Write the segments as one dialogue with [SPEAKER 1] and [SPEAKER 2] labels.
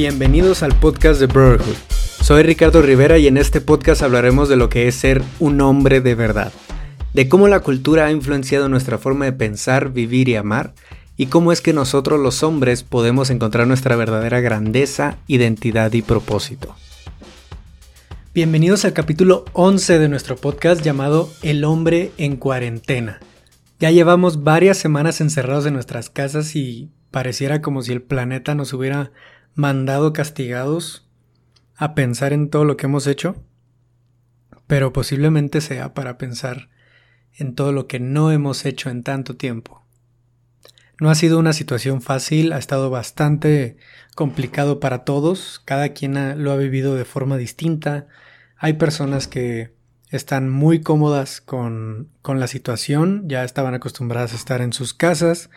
[SPEAKER 1] Bienvenidos al podcast de Brotherhood. Soy Ricardo Rivera y en este podcast hablaremos de lo que es ser un hombre de verdad, de cómo la cultura ha influenciado nuestra forma de pensar, vivir y amar, y cómo es que nosotros los hombres podemos encontrar nuestra verdadera grandeza, identidad y propósito. Bienvenidos al capítulo 11 de nuestro podcast llamado El hombre en cuarentena. Ya llevamos varias semanas encerrados en nuestras casas y pareciera como si el planeta nos hubiera mandado castigados a pensar en todo lo que hemos hecho, pero posiblemente sea para pensar en todo lo que no hemos hecho en tanto tiempo. No ha sido una situación fácil, ha estado bastante complicado para todos, cada quien lo ha vivido de forma distinta. Hay personas que están muy cómodas con, con la situación, ya estaban acostumbradas a estar en sus casas,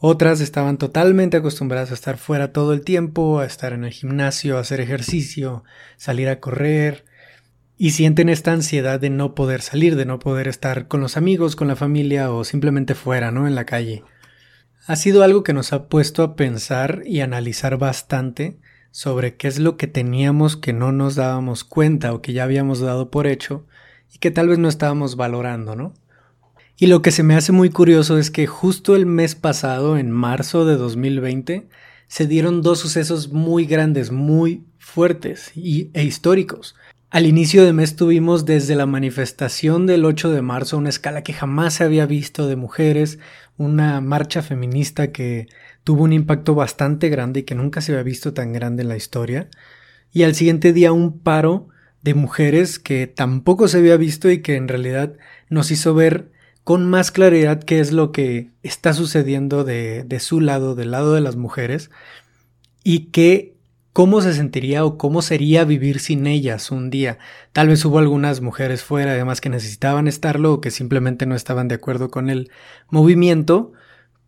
[SPEAKER 1] otras estaban totalmente acostumbradas a estar fuera todo el tiempo, a estar en el gimnasio, a hacer ejercicio, salir a correr, y sienten esta ansiedad de no poder salir, de no poder estar con los amigos, con la familia o simplemente fuera, ¿no? En la calle. Ha sido algo que nos ha puesto a pensar y analizar bastante sobre qué es lo que teníamos que no nos dábamos cuenta o que ya habíamos dado por hecho y que tal vez no estábamos valorando, ¿no? Y lo que se me hace muy curioso es que justo el mes pasado, en marzo de 2020, se dieron dos sucesos muy grandes, muy fuertes y, e históricos. Al inicio de mes tuvimos desde la manifestación del 8 de marzo una escala que jamás se había visto de mujeres, una marcha feminista que tuvo un impacto bastante grande y que nunca se había visto tan grande en la historia. Y al siguiente día un paro de mujeres que tampoco se había visto y que en realidad nos hizo ver con más claridad qué es lo que está sucediendo de, de su lado, del lado de las mujeres, y qué cómo se sentiría o cómo sería vivir sin ellas un día. Tal vez hubo algunas mujeres fuera, además que necesitaban estarlo o que simplemente no estaban de acuerdo con el movimiento,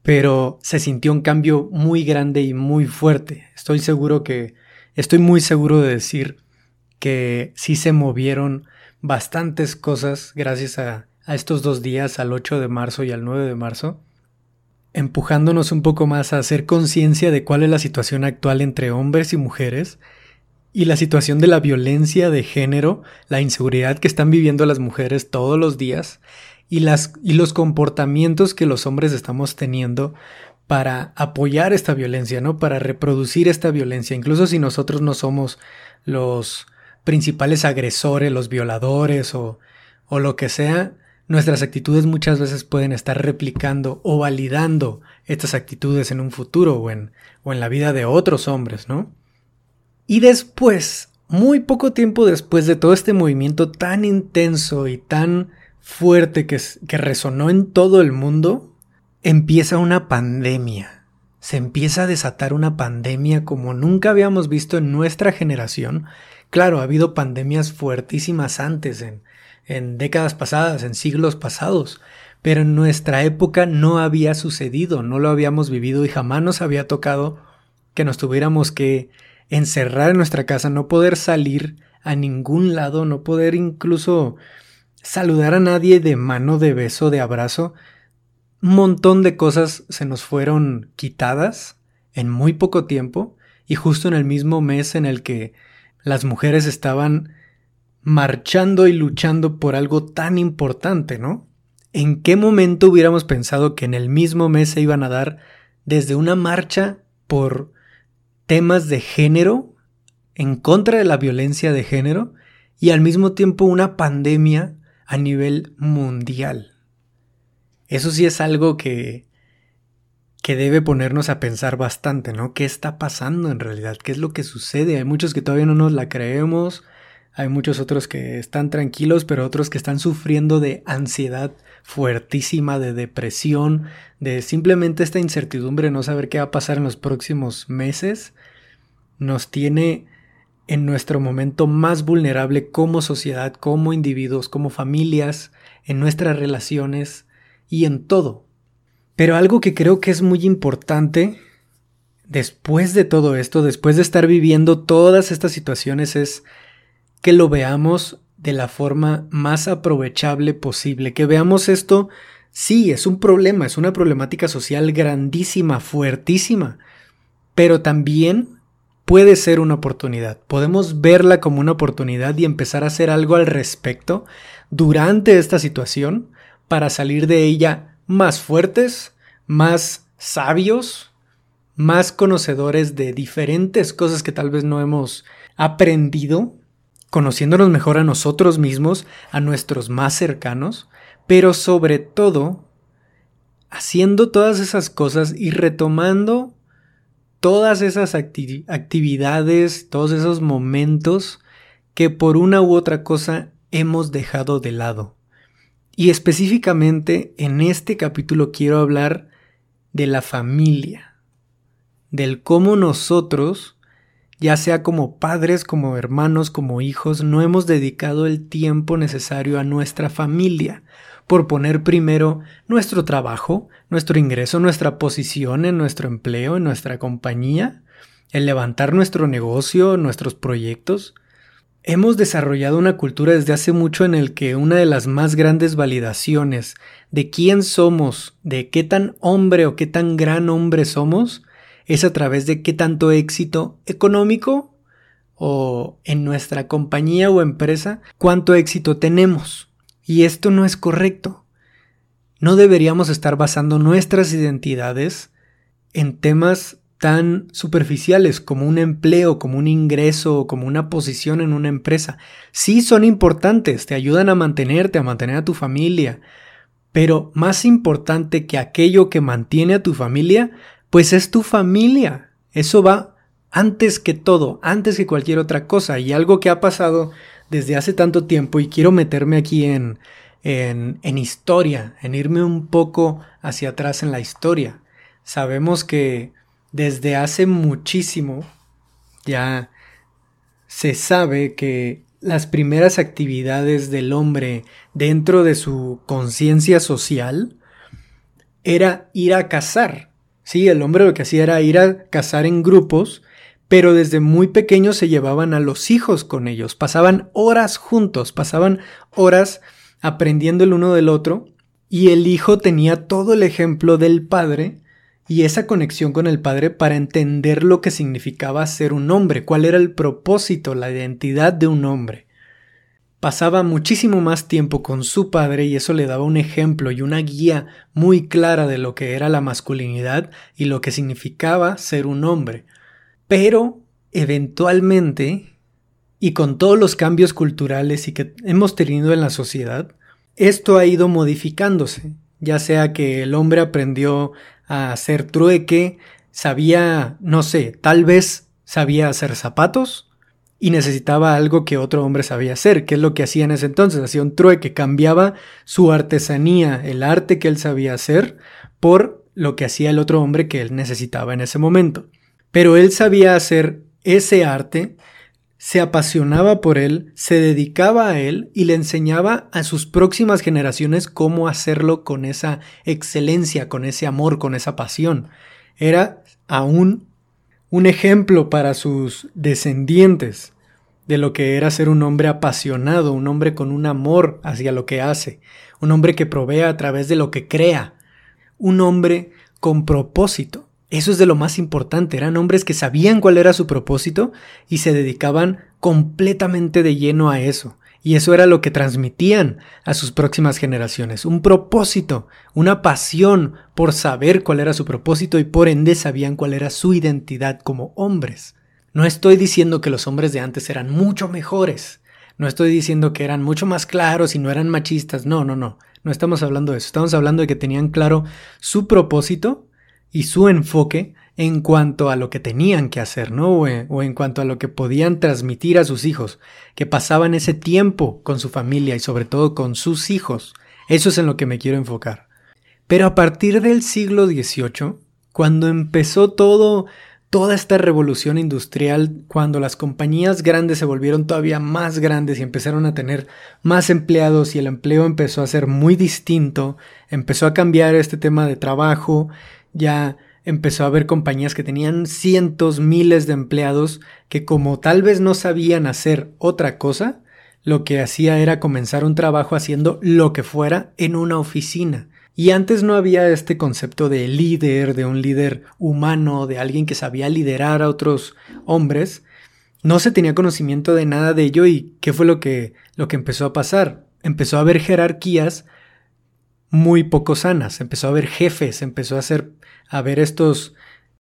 [SPEAKER 1] pero se sintió un cambio muy grande y muy fuerte. Estoy seguro que, estoy muy seguro de decir que sí se movieron bastantes cosas gracias a a estos dos días, al 8 de marzo y al 9 de marzo, empujándonos un poco más a hacer conciencia de cuál es la situación actual entre hombres y mujeres y la situación de la violencia de género, la inseguridad que están viviendo las mujeres todos los días y, las, y los comportamientos que los hombres estamos teniendo para apoyar esta violencia, ¿no? Para reproducir esta violencia, incluso si nosotros no somos los principales agresores, los violadores o, o lo que sea, Nuestras actitudes muchas veces pueden estar replicando o validando estas actitudes en un futuro o en, o en la vida de otros hombres, ¿no? Y después, muy poco tiempo después de todo este movimiento tan intenso y tan fuerte que, que resonó en todo el mundo, empieza una pandemia. Se empieza a desatar una pandemia como nunca habíamos visto en nuestra generación. Claro, ha habido pandemias fuertísimas antes en, en décadas pasadas, en siglos pasados, pero en nuestra época no había sucedido, no lo habíamos vivido y jamás nos había tocado que nos tuviéramos que encerrar en nuestra casa, no poder salir a ningún lado, no poder incluso saludar a nadie de mano, de beso, de abrazo. Un montón de cosas se nos fueron quitadas en muy poco tiempo y justo en el mismo mes en el que las mujeres estaban marchando y luchando por algo tan importante, ¿no? ¿En qué momento hubiéramos pensado que en el mismo mes se iban a dar desde una marcha por temas de género, en contra de la violencia de género, y al mismo tiempo una pandemia a nivel mundial? Eso sí es algo que que debe ponernos a pensar bastante, ¿no? ¿Qué está pasando en realidad? ¿Qué es lo que sucede? Hay muchos que todavía no nos la creemos, hay muchos otros que están tranquilos, pero otros que están sufriendo de ansiedad fuertísima, de depresión, de simplemente esta incertidumbre, no saber qué va a pasar en los próximos meses, nos tiene en nuestro momento más vulnerable como sociedad, como individuos, como familias, en nuestras relaciones y en todo. Pero algo que creo que es muy importante después de todo esto, después de estar viviendo todas estas situaciones, es que lo veamos de la forma más aprovechable posible, que veamos esto, sí, es un problema, es una problemática social grandísima, fuertísima, pero también puede ser una oportunidad. Podemos verla como una oportunidad y empezar a hacer algo al respecto durante esta situación para salir de ella más fuertes, más sabios, más conocedores de diferentes cosas que tal vez no hemos aprendido, conociéndonos mejor a nosotros mismos, a nuestros más cercanos, pero sobre todo haciendo todas esas cosas y retomando todas esas actividades, todos esos momentos que por una u otra cosa hemos dejado de lado. Y específicamente en este capítulo quiero hablar de la familia, del cómo nosotros, ya sea como padres, como hermanos, como hijos, no hemos dedicado el tiempo necesario a nuestra familia, por poner primero nuestro trabajo, nuestro ingreso, nuestra posición en nuestro empleo, en nuestra compañía, el levantar nuestro negocio, nuestros proyectos. Hemos desarrollado una cultura desde hace mucho en el que una de las más grandes validaciones de quién somos, de qué tan hombre o qué tan gran hombre somos, es a través de qué tanto éxito económico o en nuestra compañía o empresa, cuánto éxito tenemos. Y esto no es correcto. No deberíamos estar basando nuestras identidades en temas tan superficiales como un empleo, como un ingreso o como una posición en una empresa. Sí son importantes, te ayudan a mantenerte, a mantener a tu familia, pero más importante que aquello que mantiene a tu familia, pues es tu familia. Eso va antes que todo, antes que cualquier otra cosa. Y algo que ha pasado desde hace tanto tiempo y quiero meterme aquí en, en, en historia, en irme un poco hacia atrás en la historia. Sabemos que desde hace muchísimo ya se sabe que las primeras actividades del hombre dentro de su conciencia social era ir a cazar. Sí, el hombre lo que hacía era ir a cazar en grupos pero desde muy pequeños se llevaban a los hijos con ellos, pasaban horas juntos, pasaban horas aprendiendo el uno del otro, y el hijo tenía todo el ejemplo del padre y esa conexión con el padre para entender lo que significaba ser un hombre, cuál era el propósito, la identidad de un hombre. Pasaba muchísimo más tiempo con su padre y eso le daba un ejemplo y una guía muy clara de lo que era la masculinidad y lo que significaba ser un hombre. Pero eventualmente, y con todos los cambios culturales y que hemos tenido en la sociedad, esto ha ido modificándose, ya sea que el hombre aprendió a hacer trueque, sabía, no sé, tal vez sabía hacer zapatos y necesitaba algo que otro hombre sabía hacer, que es lo que hacía en ese entonces, hacía un trueque, cambiaba su artesanía, el arte que él sabía hacer, por lo que hacía el otro hombre que él necesitaba en ese momento. Pero él sabía hacer ese arte, se apasionaba por él, se dedicaba a él y le enseñaba a sus próximas generaciones cómo hacerlo con esa excelencia, con ese amor, con esa pasión. Era aún un ejemplo para sus descendientes de lo que era ser un hombre apasionado, un hombre con un amor hacia lo que hace, un hombre que provee a través de lo que crea, un hombre con propósito. Eso es de lo más importante, eran hombres que sabían cuál era su propósito y se dedicaban completamente de lleno a eso. Y eso era lo que transmitían a sus próximas generaciones, un propósito, una pasión por saber cuál era su propósito y por ende sabían cuál era su identidad como hombres. No estoy diciendo que los hombres de antes eran mucho mejores, no estoy diciendo que eran mucho más claros y no eran machistas, no, no, no, no estamos hablando de eso, estamos hablando de que tenían claro su propósito y su enfoque en cuanto a lo que tenían que hacer, ¿no? O en, cuanto a lo que podían transmitir a sus hijos, que pasaban ese tiempo con su familia y sobre todo con sus hijos. Eso es en lo que me quiero enfocar. Pero a partir del siglo XVIII, cuando empezó todo, toda esta revolución industrial, cuando las compañías grandes se volvieron todavía más grandes y empezaron a tener más empleados y el empleo empezó a ser muy distinto, empezó a cambiar este tema de trabajo ya empezó a haber compañías que tenían cientos, miles de empleados que como tal vez no sabían hacer otra cosa, lo que hacía era comenzar un trabajo haciendo lo que fuera en una oficina. Y antes no había este concepto de líder, de un líder humano, de alguien que sabía liderar a otros hombres. No se tenía conocimiento de nada de ello y ¿qué fue lo que, lo que empezó a pasar? Empezó a haber jerarquías muy poco sanas, empezó a haber jefes, empezó a, hacer, a haber estos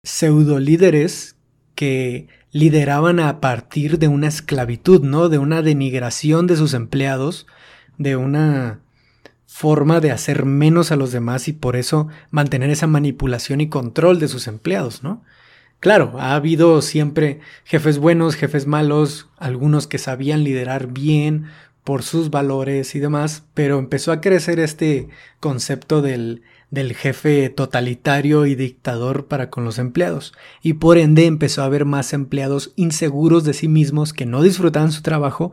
[SPEAKER 1] pseudo líderes que lideraban a partir de una esclavitud, ¿no? De una denigración de sus empleados, de una forma de hacer menos a los demás y por eso mantener esa manipulación y control de sus empleados, ¿no? Claro, ha habido siempre jefes buenos, jefes malos, algunos que sabían liderar bien por sus valores y demás, pero empezó a crecer este concepto del, del jefe totalitario y dictador para con los empleados, y por ende empezó a haber más empleados inseguros de sí mismos que no disfrutaban su trabajo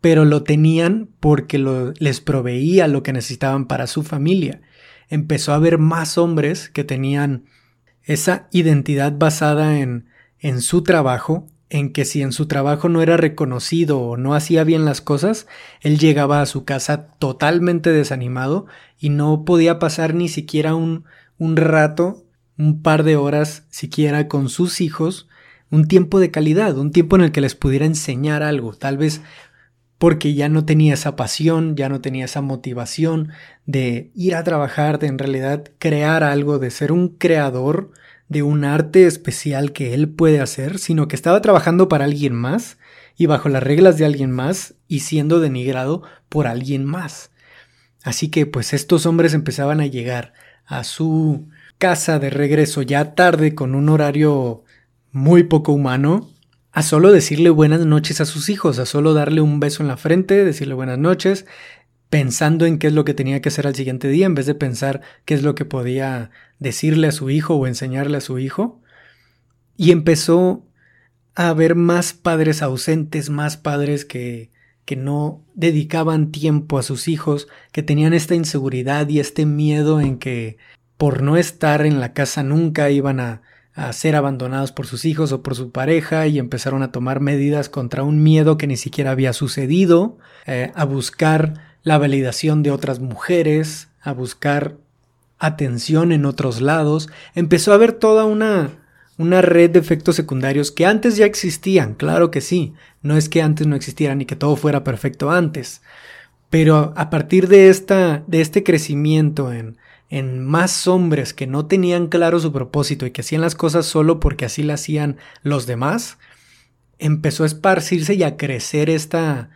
[SPEAKER 1] pero lo tenían porque les proveía lo que necesitaban para su familia. Empezó a haber más hombres que tenían esa identidad basada en, en su trabajo, en que si en su trabajo no era reconocido o no hacía bien las cosas, él llegaba a su casa totalmente desanimado y no podía pasar ni siquiera un, un rato, un par de horas siquiera con sus hijos, un tiempo de calidad, un tiempo en el que les pudiera enseñar algo, tal vez porque ya no tenía esa pasión, ya no tenía esa motivación de ir a trabajar, de en realidad crear algo, de ser un creador de un arte especial que él puede hacer, sino que estaba trabajando para alguien más y bajo las reglas de alguien más y siendo denigrado por alguien más. Así que pues estos hombres empezaban a llegar a su casa de regreso ya tarde con un horario muy poco humano a solo decirle buenas noches a sus hijos, a solo darle un beso en la frente, decirle buenas noches, pensando en qué es lo que tenía que hacer al siguiente día, en vez de pensar qué es lo que podía decirle a su hijo o enseñarle a su hijo. Y empezó a haber más padres ausentes, más padres que, que no dedicaban tiempo a sus hijos, que tenían esta inseguridad y este miedo en que por no estar en la casa nunca iban a a ser abandonados por sus hijos o por su pareja y empezaron a tomar medidas contra un miedo que ni siquiera había sucedido, eh, a buscar la validación de otras mujeres, a buscar atención en otros lados, empezó a haber toda una, una red de efectos secundarios que antes ya existían, claro que sí, no es que antes no existieran y que todo fuera perfecto antes, pero a partir de esta, de este crecimiento en, en más hombres que no tenían claro su propósito y que hacían las cosas solo porque así las hacían los demás, empezó a esparcirse y a crecer esta,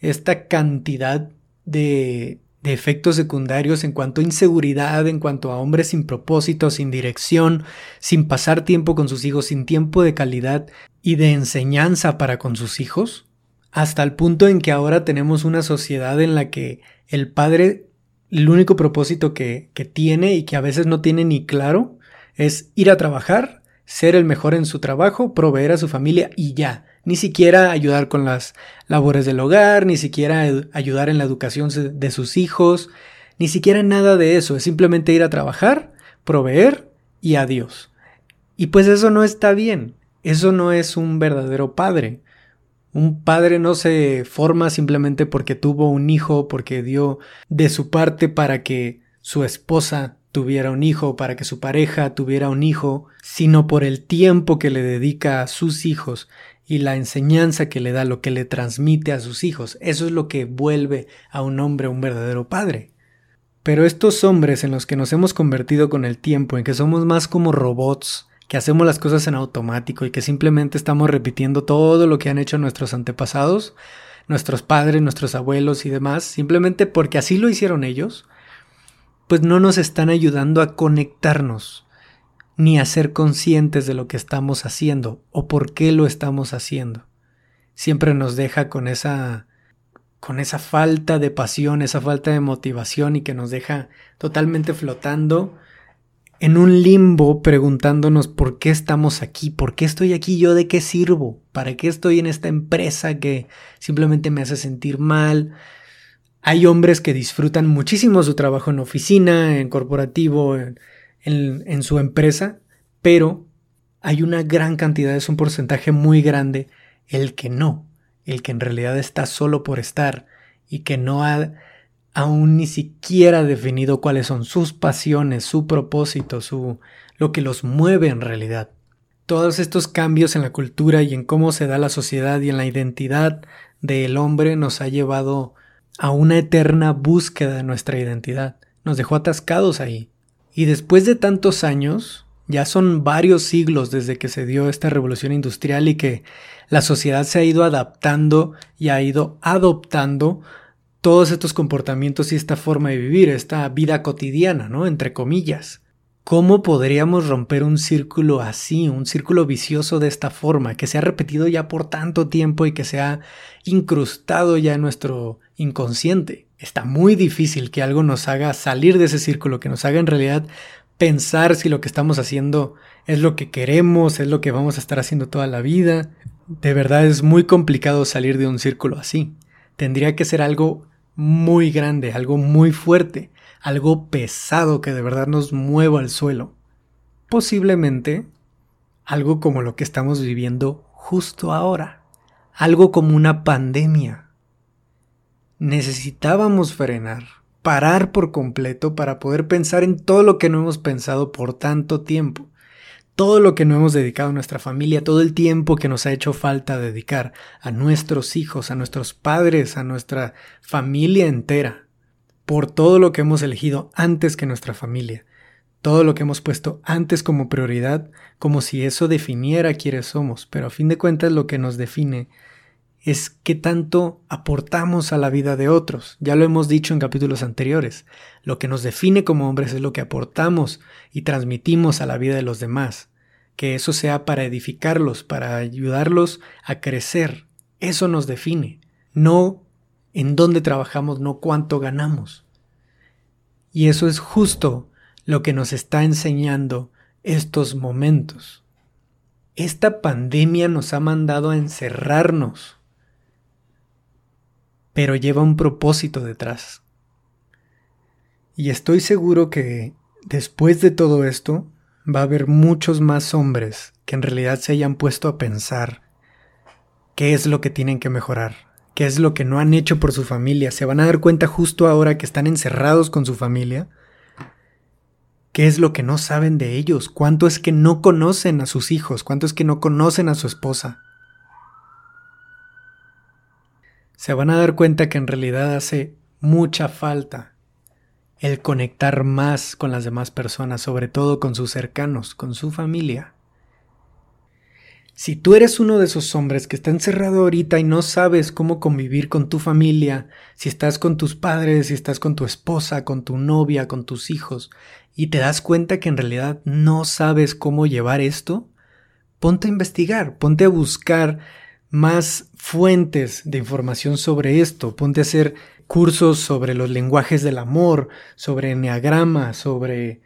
[SPEAKER 1] esta cantidad de, efectos secundarios en cuanto a inseguridad, en cuanto a hombres sin propósito, sin dirección, sin pasar tiempo con sus hijos, sin tiempo de calidad y de enseñanza para con sus hijos, hasta el punto en que ahora tenemos una sociedad en la que el padre el único propósito que, que tiene y que a veces no tiene ni claro es ir a trabajar, ser el mejor en su trabajo, proveer a su familia y ya. Ni siquiera ayudar con las labores del hogar, ni siquiera ayudar en la educación de sus hijos, ni siquiera nada de eso. Es simplemente ir a trabajar, proveer y adiós. Y pues eso no está bien. Eso no es un verdadero padre. Un padre no se forma simplemente porque tuvo un hijo, porque dio de su parte para que su esposa tuviera un hijo, para que su pareja tuviera un hijo, sino por el tiempo que le dedica a sus hijos y la enseñanza que le da, lo que le transmite a sus hijos. Eso es lo que vuelve a un hombre un verdadero padre. Pero estos hombres en los que nos hemos convertido con el tiempo, en que somos más como robots, que hacemos las cosas en automático y que simplemente estamos repitiendo todo lo que han hecho nuestros antepasados, nuestros padres, nuestros abuelos y demás, simplemente porque así lo hicieron ellos, pues no nos están ayudando a conectarnos ni a ser conscientes de lo que estamos haciendo o por qué lo estamos haciendo. Siempre nos deja con esa con esa falta de pasión, esa falta de motivación y que nos deja totalmente flotando en un limbo preguntándonos por qué estamos aquí, por qué estoy aquí, yo de qué sirvo, para qué estoy en esta empresa que simplemente me hace sentir mal. Hay hombres que disfrutan muchísimo su trabajo en oficina, en corporativo, en, en su empresa, pero hay una gran cantidad, es un porcentaje muy grande, el que no, el que en realidad está solo por estar y que no ha aún ni siquiera definido cuáles son sus pasiones, su propósito, su lo que los mueve en realidad. Todos estos cambios en la cultura y en cómo se da la sociedad y en la identidad del hombre nos ha llevado a una eterna búsqueda de nuestra identidad. Nos dejó atascados ahí. Y después de tantos años, ya son varios siglos desde que se dio esta revolución industrial y que la sociedad se ha ido adaptando y ha ido adoptando todos estos comportamientos y esta forma de vivir, esta vida cotidiana, ¿no? Entre comillas. ¿Cómo podríamos romper un círculo así, un círculo vicioso de esta forma, que se ha repetido ya por tanto tiempo y que se ha incrustado ya en nuestro inconsciente? Está muy difícil que algo nos haga salir de ese círculo, que nos haga en realidad pensar si lo que estamos haciendo es lo que queremos, es lo que vamos a estar haciendo toda la vida. De verdad es muy complicado salir de un círculo así. Tendría que ser algo muy grande, algo muy fuerte algo pesado que de verdad nos mueva al suelo. Posiblemente algo como lo que estamos viviendo justo ahora, algo como una pandemia. Necesitábamos frenar, parar por completo para poder pensar en todo lo que no hemos pensado por tanto tiempo, todo lo que no hemos dedicado a nuestra familia, todo el tiempo que nos ha hecho falta dedicar a nuestros hijos, a nuestros padres, a nuestra familia entera por todo lo que hemos elegido antes que nuestra familia, todo lo que hemos puesto antes como prioridad, como si eso definiera quiénes somos, pero a fin de cuentas lo que nos define es qué tanto aportamos a la vida de otros. Ya lo hemos dicho en capítulos anteriores. Lo que nos define como hombres es lo que aportamos y transmitimos a la vida de los demás. Que eso sea para edificarlos, para ayudarlos a crecer. Eso nos define. No en dónde trabajamos, no cuánto ganamos. Y eso es justo lo que nos está enseñando estos momentos. Esta pandemia nos ha mandado a encerrarnos, pero lleva un propósito detrás. Y estoy seguro que después de todo esto va a haber muchos más hombres que en realidad se hayan puesto a pensar qué es lo que tienen que mejorar, qué es lo que no han hecho por su familia, se van a dar cuenta justo ahora que están encerrados con su familia, qué es lo que no saben de ellos, cuánto es que no conocen a sus hijos, cuánto es que no conocen a su esposa. Se van a dar cuenta que en realidad hace mucha falta el conectar más con las demás personas, sobre todo con sus cercanos, con su familia. Si tú eres uno de esos hombres que está encerrado ahorita y no sabes cómo convivir con tu familia, si estás con tus padres, si estás con tu esposa, con tu novia, con tus hijos, y te das cuenta que en realidad no sabes cómo llevar esto, ponte a investigar, ponte a buscar más fuentes de información sobre esto, ponte a hacer cursos sobre los lenguajes del amor, sobre enneagrama, sobre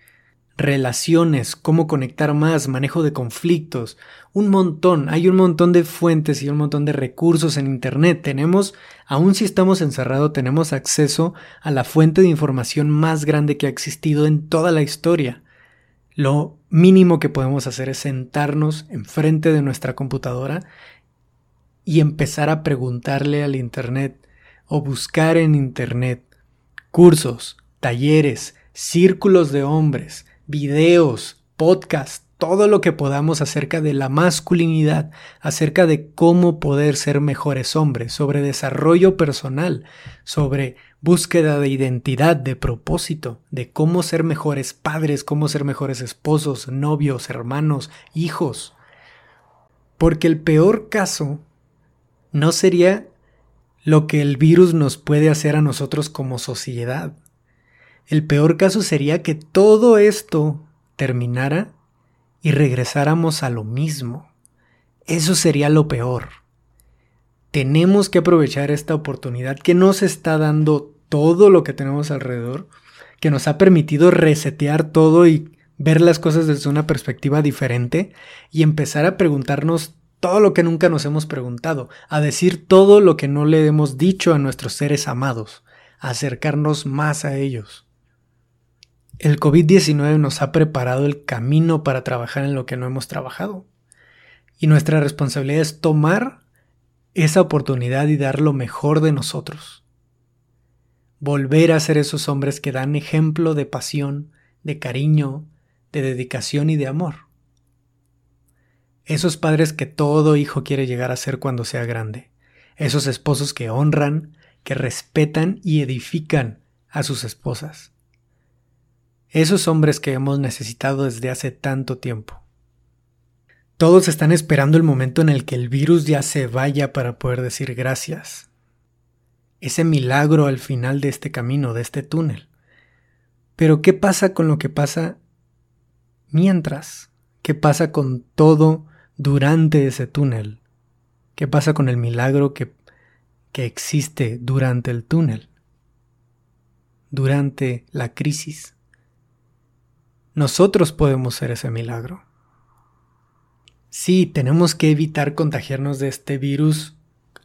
[SPEAKER 1] relaciones, cómo conectar más, manejo de conflictos, un montón, hay un montón de fuentes y un montón de recursos en Internet. Tenemos, aun si estamos encerrados, tenemos acceso a la fuente de información más grande que ha existido en toda la historia. Lo mínimo que podemos hacer es sentarnos enfrente de nuestra computadora y empezar a preguntarle al Internet o buscar en Internet cursos, talleres, círculos de hombres, videos, podcasts, todo lo que podamos acerca de la masculinidad, acerca de cómo poder ser mejores hombres, sobre desarrollo personal, sobre búsqueda de identidad, de propósito, de cómo ser mejores padres, cómo ser mejores esposos, novios, hermanos, hijos. Porque el peor caso no sería lo que el virus nos puede hacer a nosotros como sociedad. El peor caso sería que todo esto terminara y regresáramos a lo mismo. Eso sería lo peor. Tenemos que aprovechar esta oportunidad que nos está dando todo lo que tenemos alrededor, que nos ha permitido resetear todo y ver las cosas desde una perspectiva diferente y empezar a preguntarnos todo lo que nunca nos hemos preguntado, a decir todo lo que no le hemos dicho a nuestros seres amados, a acercarnos más a ellos. El COVID-19 nos ha preparado el camino para trabajar en lo que no hemos trabajado. Y nuestra responsabilidad es tomar esa oportunidad y dar lo mejor de nosotros. volver a ser esos hombres que dan ejemplo de pasión, de cariño, de dedicación y de amor. Esos padres que todo hijo quiere llegar a ser cuando sea grande. Esos esposos que honran, que respetan y edifican a sus esposas. Esos hombres que hemos necesitado desde hace tanto tiempo. Todos están esperando el momento en el que el virus ya se vaya para poder decir gracias. Ese milagro al final de este camino, de este túnel. Pero ¿qué pasa con lo que pasa mientras? ¿Qué pasa con todo durante ese túnel? ¿Qué pasa con el milagro que, que existe durante el túnel? Durante la crisis. Nosotros podemos ser ese milagro. Sí, tenemos que evitar contagiarnos de este virus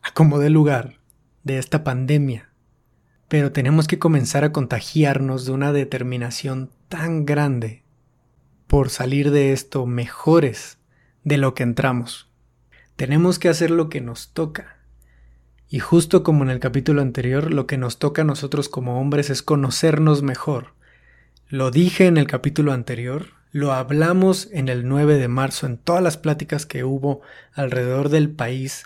[SPEAKER 1] a como de lugar, de esta pandemia. Pero tenemos que comenzar a contagiarnos de una determinación tan grande por salir de esto mejores de lo que entramos. Tenemos que hacer lo que nos toca. Y justo como en el capítulo anterior, lo que nos toca a nosotros como hombres es conocernos mejor. Lo dije en el capítulo anterior, lo hablamos en el 9 de marzo en todas las pláticas que hubo alrededor del país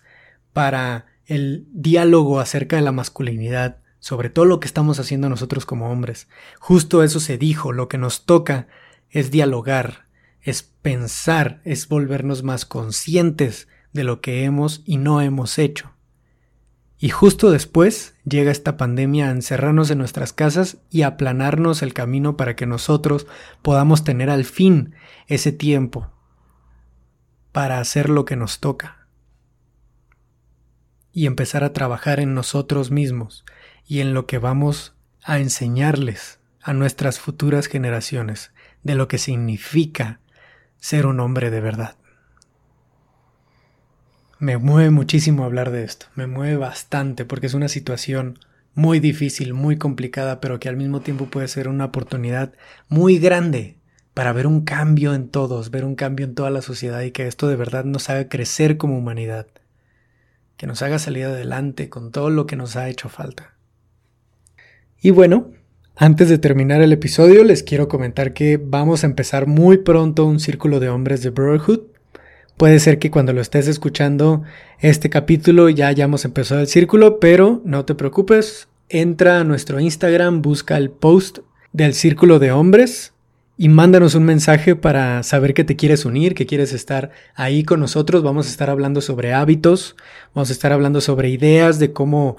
[SPEAKER 1] para el diálogo acerca de la masculinidad, sobre todo lo que estamos haciendo nosotros como hombres. Justo eso se dijo, lo que nos toca es dialogar, es pensar, es volvernos más conscientes de lo que hemos y no hemos hecho. Y justo después llega esta pandemia a encerrarnos en nuestras casas y aplanarnos el camino para que nosotros podamos tener al fin ese tiempo para hacer lo que nos toca. Y empezar a trabajar en nosotros mismos y en lo que vamos a enseñarles a nuestras futuras generaciones de lo que significa ser un hombre de verdad. Me mueve muchísimo hablar de esto, me mueve bastante porque es una situación muy difícil, muy complicada, pero que al mismo tiempo puede ser una oportunidad muy grande para ver un cambio en todos, ver un cambio en toda la sociedad y que esto de verdad nos haga crecer como humanidad, que nos haga salir adelante con todo lo que nos ha hecho falta. Y bueno, antes de terminar el episodio les quiero comentar que vamos a empezar muy pronto un círculo de hombres de Brotherhood. Puede ser que cuando lo estés escuchando este capítulo ya hayamos empezado el círculo, pero no te preocupes, entra a nuestro Instagram, busca el post del círculo de hombres y mándanos un mensaje para saber que te quieres unir, que quieres estar ahí con nosotros. Vamos a estar hablando sobre hábitos, vamos a estar hablando sobre ideas de cómo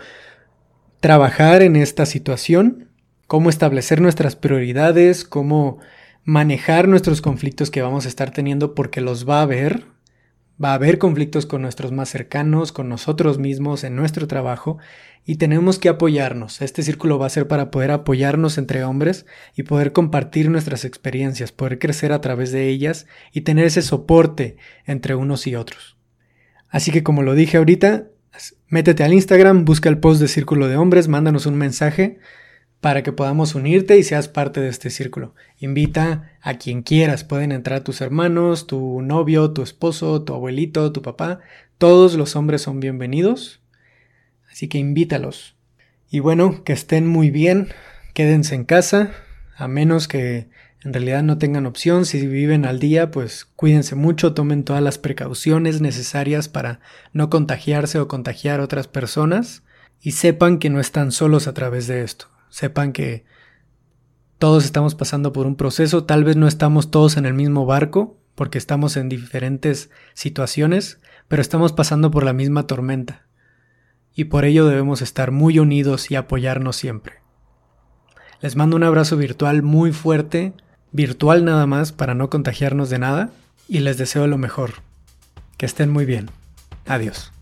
[SPEAKER 1] trabajar en esta situación, cómo establecer nuestras prioridades, cómo manejar nuestros conflictos que vamos a estar teniendo porque los va a haber, Va a haber conflictos con nuestros más cercanos, con nosotros mismos, en nuestro trabajo, y tenemos que apoyarnos. Este círculo va a ser para poder apoyarnos entre hombres y poder compartir nuestras experiencias, poder crecer a través de ellas y tener ese soporte entre unos y otros. Así que como lo dije ahorita, métete al Instagram, busca el post de Círculo de Hombres, mándanos un mensaje para que podamos unirte y seas parte de este círculo. Invita a quien quieras, pueden entrar tus hermanos, tu novio, tu esposo, tu abuelito, tu papá, todos los hombres son bienvenidos, así que invítalos. Y bueno, que estén muy bien, quédense en casa, a menos que en realidad no tengan opción, si viven al día, pues cuídense mucho, tomen todas las precauciones necesarias para no contagiarse o contagiar a otras personas y sepan que no están solos a través de esto sepan que todos estamos pasando por un proceso, tal vez no estamos todos en el mismo barco, porque estamos en diferentes situaciones, pero estamos pasando por la misma tormenta. Y por ello debemos estar muy unidos y apoyarnos siempre. Les mando un abrazo virtual muy fuerte, virtual nada más para no contagiarnos de nada, y les deseo lo mejor. Que estén muy bien. Adiós.